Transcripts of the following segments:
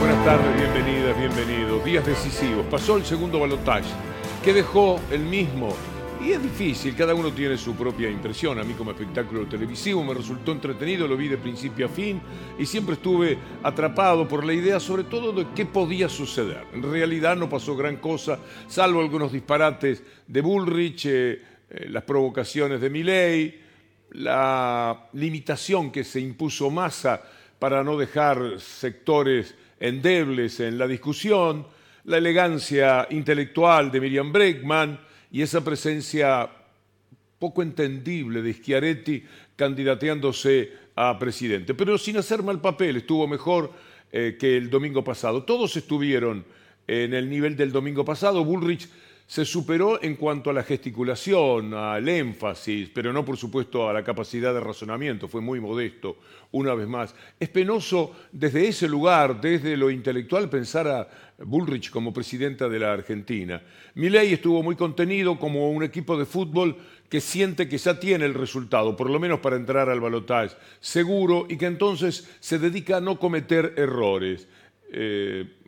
Buenas tardes, bienvenidas, bienvenidos. Días decisivos. Pasó el segundo balotaje, que dejó el mismo. Y es difícil, cada uno tiene su propia impresión. A mí como espectáculo televisivo me resultó entretenido, lo vi de principio a fin y siempre estuve atrapado por la idea sobre todo de qué podía suceder. En realidad no pasó gran cosa, salvo algunos disparates de Bullrich, eh, eh, las provocaciones de Milley, la limitación que se impuso Massa para no dejar sectores endebles en la discusión, la elegancia intelectual de Miriam Bregman y esa presencia poco entendible de Schiaretti candidateándose a presidente, pero sin hacer mal papel, estuvo mejor eh, que el domingo pasado. Todos estuvieron en el nivel del domingo pasado. Bullrich se superó en cuanto a la gesticulación, al énfasis, pero no por supuesto a la capacidad de razonamiento, fue muy modesto, una vez más. Es penoso desde ese lugar, desde lo intelectual, pensar a Bullrich como presidenta de la Argentina. Milei estuvo muy contenido como un equipo de fútbol que siente que ya tiene el resultado, por lo menos para entrar al balotaje seguro, y que entonces se dedica a no cometer errores. Eh,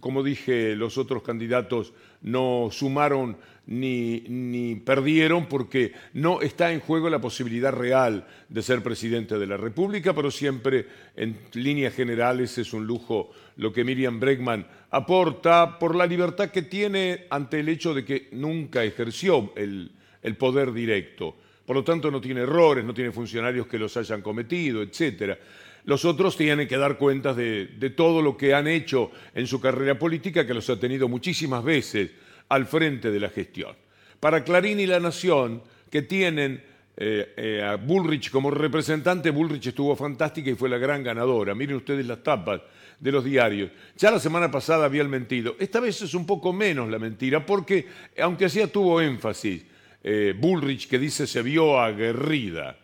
como dije, los otros candidatos no sumaron ni, ni, perdieron porque no está en juego la posibilidad real de ser presidente de la República, pero siempre en líneas generales es un lujo lo que Miriam Bregman aporta por la libertad que tiene ante el hecho de que nunca ejerció el, el poder directo. Por lo tanto, no tiene errores, no tiene funcionarios que los hayan cometido, etcétera los otros tienen que dar cuentas de, todo lo que han hecho en su carrera política, que los ha tenido muchísimas veces al frente de la gestión. Para Clarín y La Nación, que tienen eh, eh, a Bullrich como representante, Bullrich estuvo fantástica y fue la gran ganadora. Miren ustedes las tapas de los diarios. Ya la semana pasada había el mentido. Esta vez es un poco menos la mentira, porque aunque así tuvo énfasis, eh, Bullrich que dice se vio aguerrida,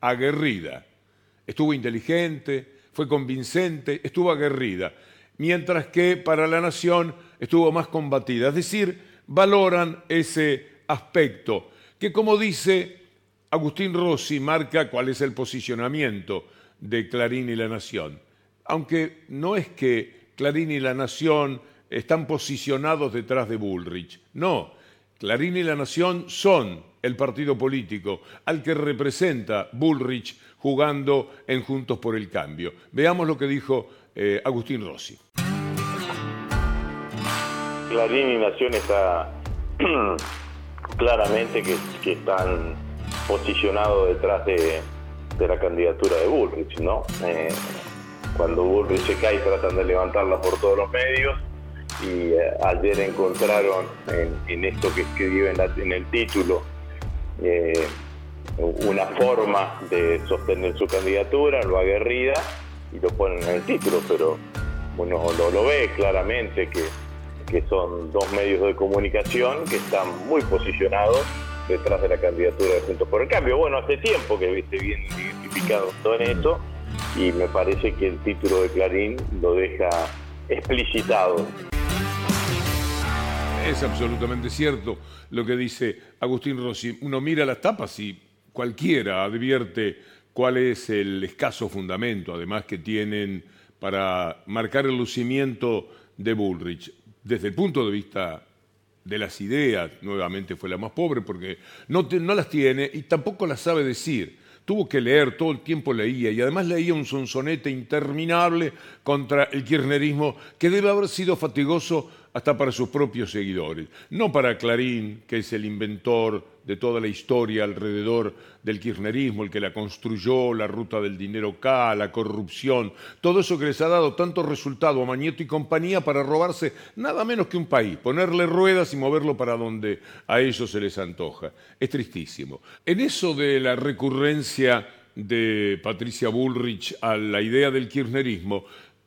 aguerrida estuvo inteligente, fue convincente, estuvo aguerrida, mientras que para la nación estuvo más combatida. Es decir, valoran ese aspecto, que como dice Agustín Rossi, marca cuál es el posicionamiento de Clarín y la Nación. Aunque no es que Clarín y la Nación están posicionados detrás de Bullrich, no, Clarín y la Nación son el partido político al que representa Bullrich jugando en Juntos por el Cambio. Veamos lo que dijo eh, Agustín Rossi. Clarín y Nación está claramente que, están posicionados detrás de, la candidatura de Bullrich, ¿no? Eh, cuando Bullrich se cae tratan de levantarla por todos los medios y eh, ayer encontraron en, esto que escribió en, el título una forma de sostener su candidatura, lo aguerrida, y lo ponen en el título, pero uno lo, ve claramente que, que son dos medios de comunicación que están muy posicionados detrás de la candidatura de Juntos por el Cambio. Bueno, hace tiempo que viste bien identificado todo en esto y me parece que el título de Clarín lo deja explicitado. Es absolutamente cierto lo que dice Agustín Rossi. Uno mira las tapas y cualquiera advierte cuál es el escaso fundamento, además, que tienen para marcar el lucimiento de Bullrich. Desde el punto de vista de las ideas, nuevamente fue la más pobre porque no, las tiene y tampoco las sabe decir. Tuvo que leer, todo el tiempo leía y además leía un sonsonete interminable contra el kirchnerismo que debe haber sido fatigoso hasta para sus propios seguidores, no para Clarín, que es el inventor de toda la historia alrededor del kirchnerismo, el que la construyó, la ruta del dinero K, la corrupción, todo eso que les ha dado tanto resultado a Mañeto y compañía para robarse nada menos que un país, ponerle ruedas y moverlo para donde a ellos se les antoja. Es tristísimo. En eso de la recurrencia de Patricia Bullrich a la idea del kirchnerismo,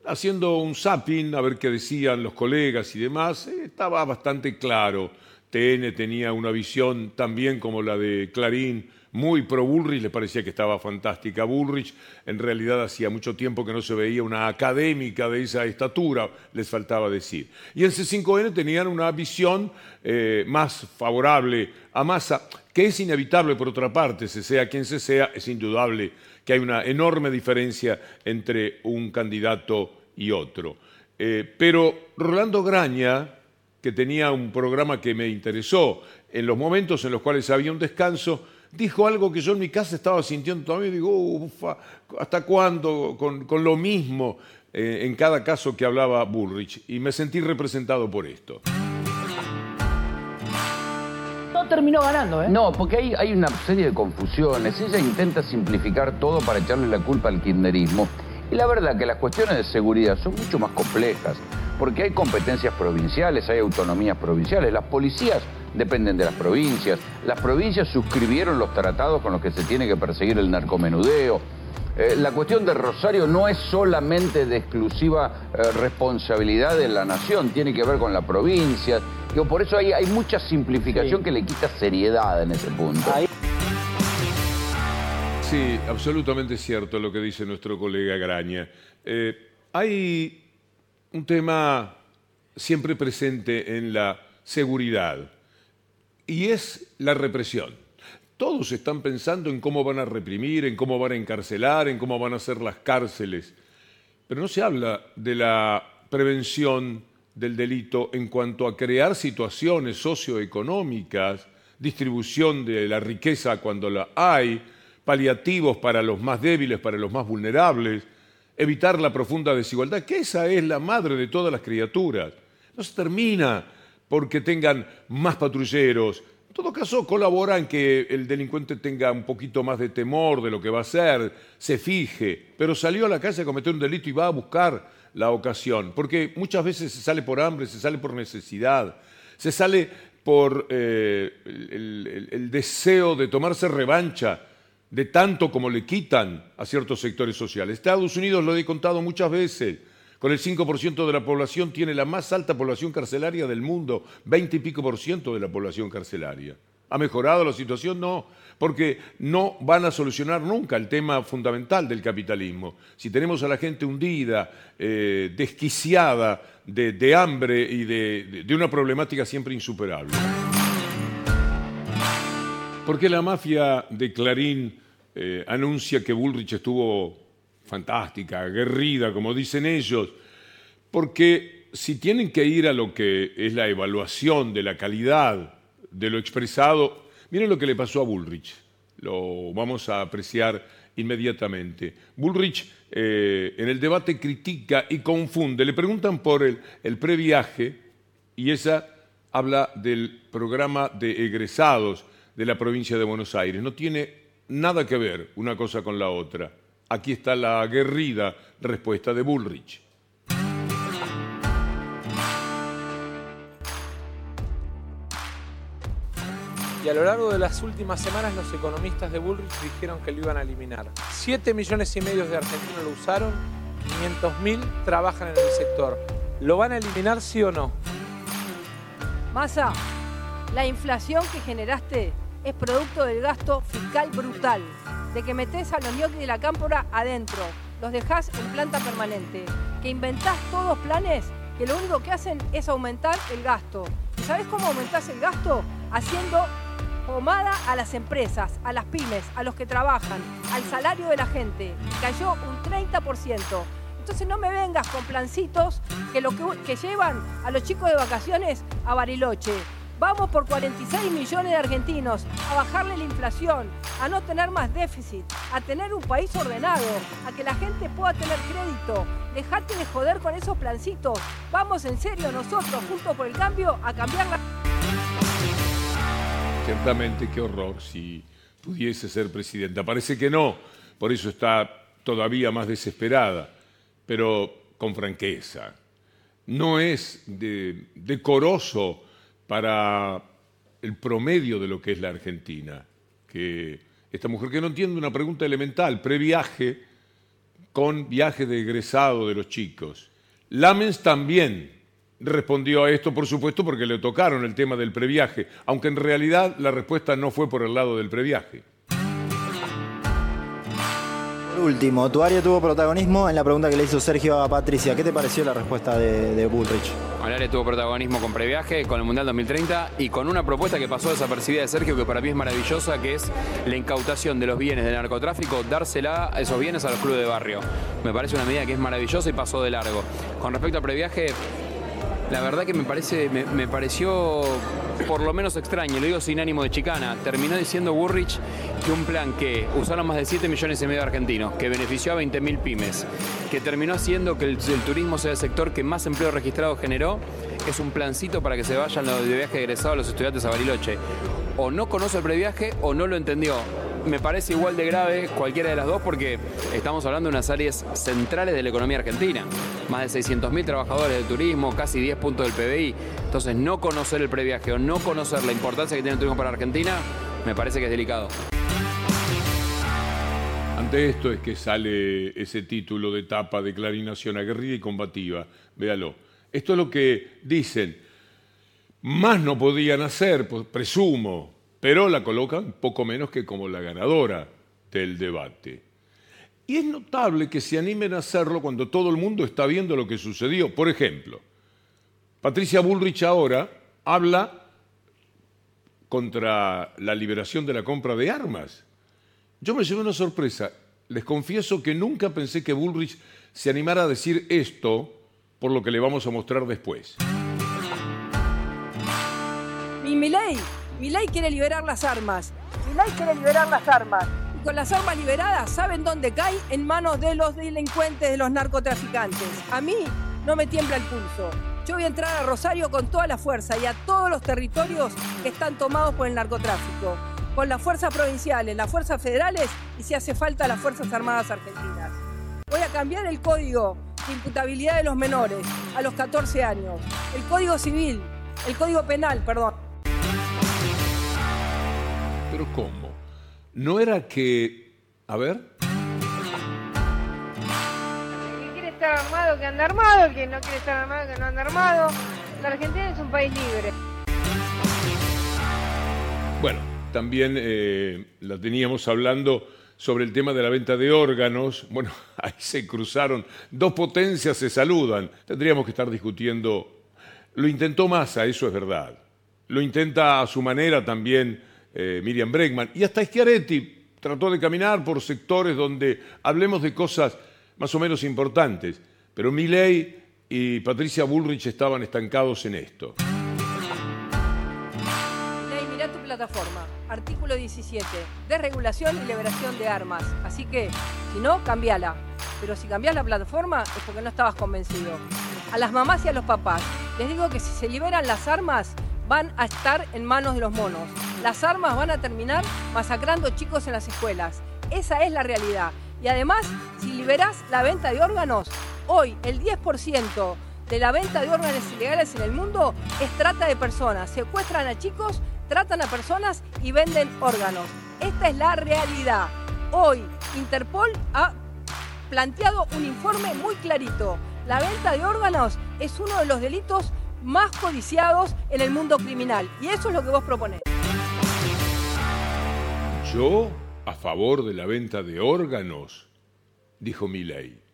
haciendo un zapping a ver qué decían los colegas y demás, eh, estaba bastante claro. TN tenía una visión también como la de Clarín, muy pro Bullrich, le parecía que estaba fantástica Bullrich. En realidad hacía mucho tiempo que no se veía una académica de esa estatura, les faltaba decir. Y en C5N tenían una visión eh, más favorable a Massa, que es inevitable por otra parte, se sea quien se sea, es indudable que hay una enorme diferencia entre un candidato y otro. Eh, pero Rolando Graña, que tenía un programa que me interesó, en los momentos en los cuales había un descanso, dijo algo que yo en mi casa estaba sintiendo todavía, digo, ufa, ¿hasta cuándo con, lo mismo eh, en cada caso que hablaba Bullrich? Y me sentí representado por esto. No terminó ganando, ¿eh? No, porque hay, hay una serie de confusiones. Ella intenta simplificar todo para echarle la culpa al kirchnerismo. Y la verdad que las cuestiones de seguridad son mucho más complejas, porque hay competencias provinciales, hay autonomías provinciales, las policías dependen de las provincias, las provincias suscribieron los tratados con los que se tiene que perseguir el narcomenudeo. Eh, la cuestión de Rosario no es solamente de exclusiva eh, responsabilidad de la nación, tiene que ver con la provincia. Digo, por eso hay, hay mucha simplificación que le quita seriedad en ese punto. Sí, absolutamente cierto lo que dice nuestro colega Graña. Eh, hay un tema siempre presente en la seguridad y es la represión. Todos están pensando en cómo van a reprimir, en cómo van a encarcelar, en cómo van a hacer las cárceles, pero no se habla de la prevención del delito en cuanto a crear situaciones socioeconómicas, distribución de la riqueza cuando la hay, paliativos para los más débiles, para los más vulnerables, evitar la profunda desigualdad, que esa es la madre de todas las criaturas. No se termina porque tengan más patrulleros. En todo caso, colabora en que el delincuente tenga un poquito más de temor de lo que va a hacer, se fije, pero salió a la calle a cometer un delito y va a buscar la ocasión, porque muchas veces se sale por hambre, se sale por necesidad, se sale por eh, el deseo de tomarse revancha de tanto como le quitan a ciertos sectores sociales. Estados Unidos, lo he contado muchas veces, con el 5% de la población tiene la más alta población carcelaria del mundo, 20 y pico por ciento de la población carcelaria. ¿Ha mejorado la situación? No, porque no van a solucionar nunca el tema fundamental del capitalismo. Si tenemos a la gente hundida, eh, desquiciada de, hambre y de una problemática siempre insuperable. Porque la mafia de Clarín eh, anuncia que Bullrich estuvo fantástica, aguerrida, como dicen ellos, porque si tienen que ir a lo que es la evaluación de la calidad de lo expresado, miren lo que le pasó a Bullrich, lo vamos a apreciar inmediatamente. Bullrich eh, en el debate critica y confunde, le preguntan por el, el previaje y esa habla del programa de egresados de la provincia de Buenos Aires. No tiene nada que ver una cosa con la otra. Aquí está la aguerrida respuesta de Bullrich. Y a lo largo de las últimas semanas los economistas de Bullrich dijeron que lo iban a eliminar. Siete millones y medio de argentinos lo usaron, 500 mil trabajan en el sector. ¿Lo van a eliminar sí o no? Massa, la inflación que generaste es producto del gasto fiscal brutal, de que metés a los ñoquis de la cámpora adentro, los dejás en planta permanente, que inventás todos planes que lo único que hacen es aumentar el gasto. ¿Y sabés cómo aumentás el gasto? Haciendo pomada a las empresas, a las pymes, a los que trabajan, al salario de la gente. Cayó un 30%. Entonces no me vengas con plancitos que, lo que, que llevan a los chicos de vacaciones a Bariloche Vamos por 46 millones de argentinos a bajarle la inflación, a no tener más déficit, a tener un país ordenado, a que la gente pueda tener crédito. Dejate de joder con esos plancitos. Vamos en serio nosotros, juntos por el cambio, a cambiar la... Ciertamente, qué horror si pudiese ser presidenta. Parece que no, por eso está todavía más desesperada, pero con franqueza. No es decoroso para el promedio de lo que es la Argentina. Que esta mujer que no entiende una pregunta elemental, previaje con viaje de egresado de los chicos. Lamens también respondió a esto, por supuesto, porque le tocaron el tema del previaje, aunque en realidad la respuesta no fue por el lado del previaje. Último, tu área tuvo protagonismo en la pregunta que le hizo Sergio a Patricia. ¿Qué te pareció la respuesta de, Bullrich? El área tuvo protagonismo con previaje, con el Mundial 2030 y con una propuesta que pasó desapercibida de Sergio que para mí es maravillosa, que es la incautación de los bienes del narcotráfico, dársela a esos bienes a los clubes de barrio. Me parece una medida que es maravillosa y pasó de largo. Con respecto al previaje, la verdad que me parece, me, pareció por lo menos extraño, lo digo sin ánimo de chicana. Terminó diciendo Burrich que un plan que usaron más de 7 millones y medio de argentinos, que benefició a 20.000 pymes, que terminó haciendo que el, el turismo sea el sector que más empleo registrado generó, es un plancito para que se vayan los de viaje egresados los estudiantes a Bariloche. O no conoce el previaje o no lo entendió me parece igual de grave cualquiera de las dos porque estamos hablando de unas áreas centrales de la economía argentina. Más de 600.000 trabajadores del turismo, casi 10 puntos del PBI. Entonces, no conocer el previaje o no conocer la importancia que tiene el turismo para Argentina, me parece que es delicado. Ante esto es que sale ese título de etapa de Clarinación aguerrida y combativa. Véalo. Esto es lo que dicen. Más no podían hacer, pues, presumo, pero la colocan poco menos que como la ganadora del debate. Y es notable que se animen a hacerlo cuando todo el mundo está viendo lo que sucedió. Por ejemplo, Patricia Bullrich ahora habla contra la liberación de la compra de armas. Yo me llevé una sorpresa. Les confieso que nunca pensé que Bullrich se animara a decir esto por lo que le vamos a mostrar después. Mi Milei, Milei quiere liberar las armas. Milei quiere liberar las armas. Y con las armas liberadas, ¿saben dónde cae? En manos de los delincuentes, de los narcotraficantes. A mí no me tiembla el pulso. Yo voy a entrar a Rosario con toda la fuerza y a todos los territorios que están tomados por el narcotráfico. Con las fuerzas provinciales, las fuerzas federales y si hace falta las Fuerzas Armadas Argentinas. Voy a cambiar el código de imputabilidad de los menores a los 14 años. El código civil, el código penal, perdón. Pero ¿cómo? ¿No era que... A ver, El que quiere estar armado, que anda armado. El que no quiere estar armado, que no anda armado. La Argentina es un país libre. Bueno, también eh, la teníamos hablando sobre el tema de la venta de órganos. Bueno, ahí se cruzaron, dos potencias se saludan. Tendríamos que estar discutiendo. Lo intentó Massa, eso es verdad. Lo intenta a su manera también eh, Miriam Bregman. Y hasta Schiaretti trató de caminar por sectores donde hablemos de cosas más o menos importantes. Pero Milei y Patricia Bullrich estaban estancados en esto. Ley, mirá tu plataforma. Artículo 17. Desregulación y liberación de armas. Así que, si no, cambiala. Pero si cambiás la plataforma es porque no estabas convencido. A las mamás y a los papás, les digo que si se liberan las armas, van a estar en manos de los monos. Las armas van a terminar masacrando chicos en las escuelas. Esa es la realidad. Y además, si liberás la venta de órganos, hoy el 10% de la venta de órganos ilegales en el mundo es trata de personas. Secuestran a chicos, tratan a personas y venden órganos. Esta es la realidad. Hoy Interpol ha planteado un informe muy clarito. La venta de órganos es uno de los delitos más codiciados en el mundo criminal. Y eso es lo que vos proponés. Yo a favor de la venta de órganos, dijo Milei.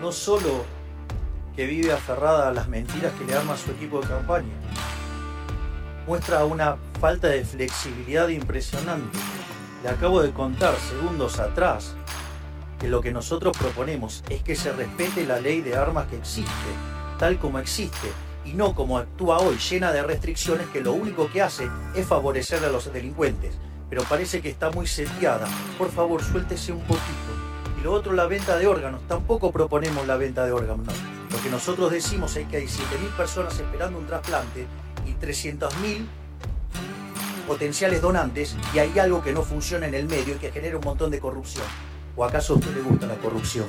no solo que vive aferrada a las mentiras que le arma su equipo de campaña, muestra una falta de flexibilidad impresionante. Le acabo de contar segundos atrás que lo que nosotros proponemos es que se respete la ley de armas que existe, tal como existe, y no como actúa hoy, llena de restricciones que lo único que hace es favorecer a los delincuentes. Pero parece que está muy seteada. Por favor, suéltese un poquito. Y lo otro, la venta de órganos. Tampoco proponemos la venta de órganos. no. Lo que nosotros decimos es que hay 7.000 personas esperando un trasplante y 300.000 potenciales donantes y hay algo que no funciona en el medio y que genera un montón de corrupción. ¿O acaso a usted le gusta la corrupción?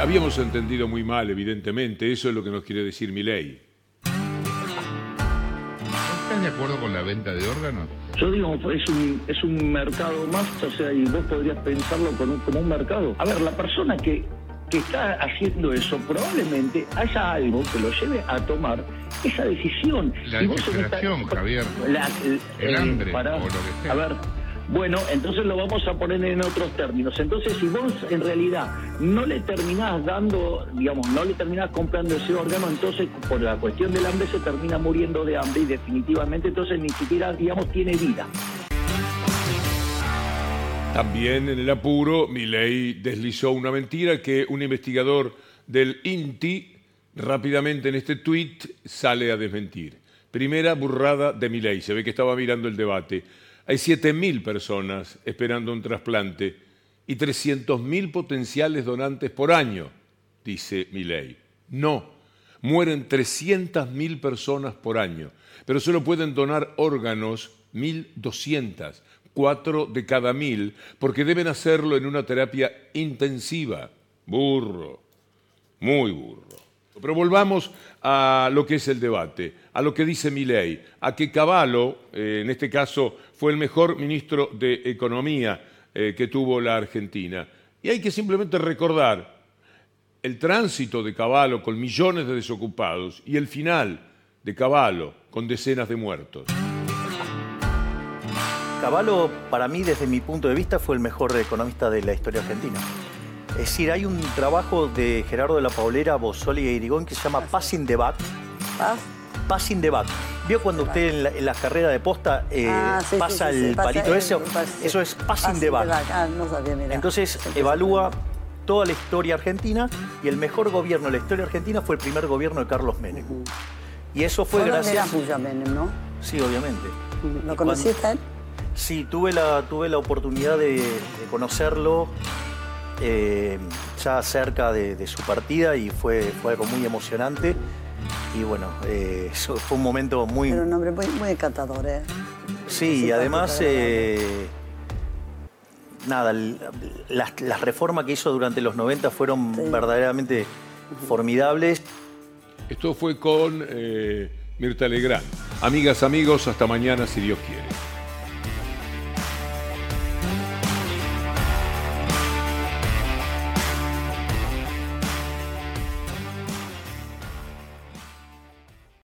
Habíamos entendido muy mal, evidentemente, eso es lo que nos quiere decir Milei. ¿Estás de acuerdo con la venta de órganos? Yo digo, es un, es un mercado más, o sea, y vos podrías pensarlo como, como un mercado. A ver, la persona que, que está haciendo eso, probablemente haya algo que lo lleve a tomar esa decisión. La desesperación, Javier. La- el, El hambre, pará. o lo que sea. A ver, Bueno, entonces lo vamos a poner en otros términos. Entonces, si vos en realidad no le terminás dando, digamos, no le terminás comprando ese órgano, entonces por la cuestión del hambre se termina muriendo de hambre y definitivamente entonces ni siquiera, digamos, tiene vida. También en el apuro, Milei deslizó una mentira que un investigador del INTI rápidamente en este tuit sale a desmentir. Primera burrada de Milei, se ve que estaba mirando el debate. Hay 7.000 personas esperando un trasplante y 300.000 potenciales donantes por año, dice Milei. No, mueren 300.000 personas por año, pero solo pueden donar órganos 1.200, cuatro de cada mil, porque deben hacerlo en una terapia intensiva. Burro, muy burro. Pero volvamos a lo que es el debate, a lo que dice Milei, a que Cavallo, eh, en este caso, fue el mejor ministro de Economía eh, que tuvo la Argentina. Y hay que simplemente recordar el tránsito de Cavallo con millones de desocupados y el final de Cavallo con decenas de muertos. Cavallo, para mí, desde mi punto de vista, fue el mejor economista de la historia argentina. Es decir, hay un trabajo de Gerardo de la Paulera, Bossoli y Irigón que se llama Passing the Buck. Passing the Buck. ¿Vio cuando usted en la, en la carrera de posta eh, Ah, sí, pasa sí, el sí, palito ese? pas- Eso es Passing Passing the buck. Ah, no sabía, mira. Entonces evalúa toda la historia argentina y el mejor gobierno de la historia argentina fue el primer gobierno de Carlos Menem. Y eso fue gracias... Puya Menem, ¿no? Sí, obviamente. ¿Lo conociste a él? Sí, tuve la, tuve la oportunidad de, de conocerlo eh, ya cerca de, de su partida y fue, fue algo muy emocionante. Y bueno, eh, eso fue un momento muy... Era un hombre muy, muy encantador, ¿eh? Sí, y además, eh, nada, las, las reformas que hizo durante los 90 fueron verdaderamente formidables. Esto fue con eh, Mirta Legrand. Amigas, amigos, hasta mañana si Dios quiere.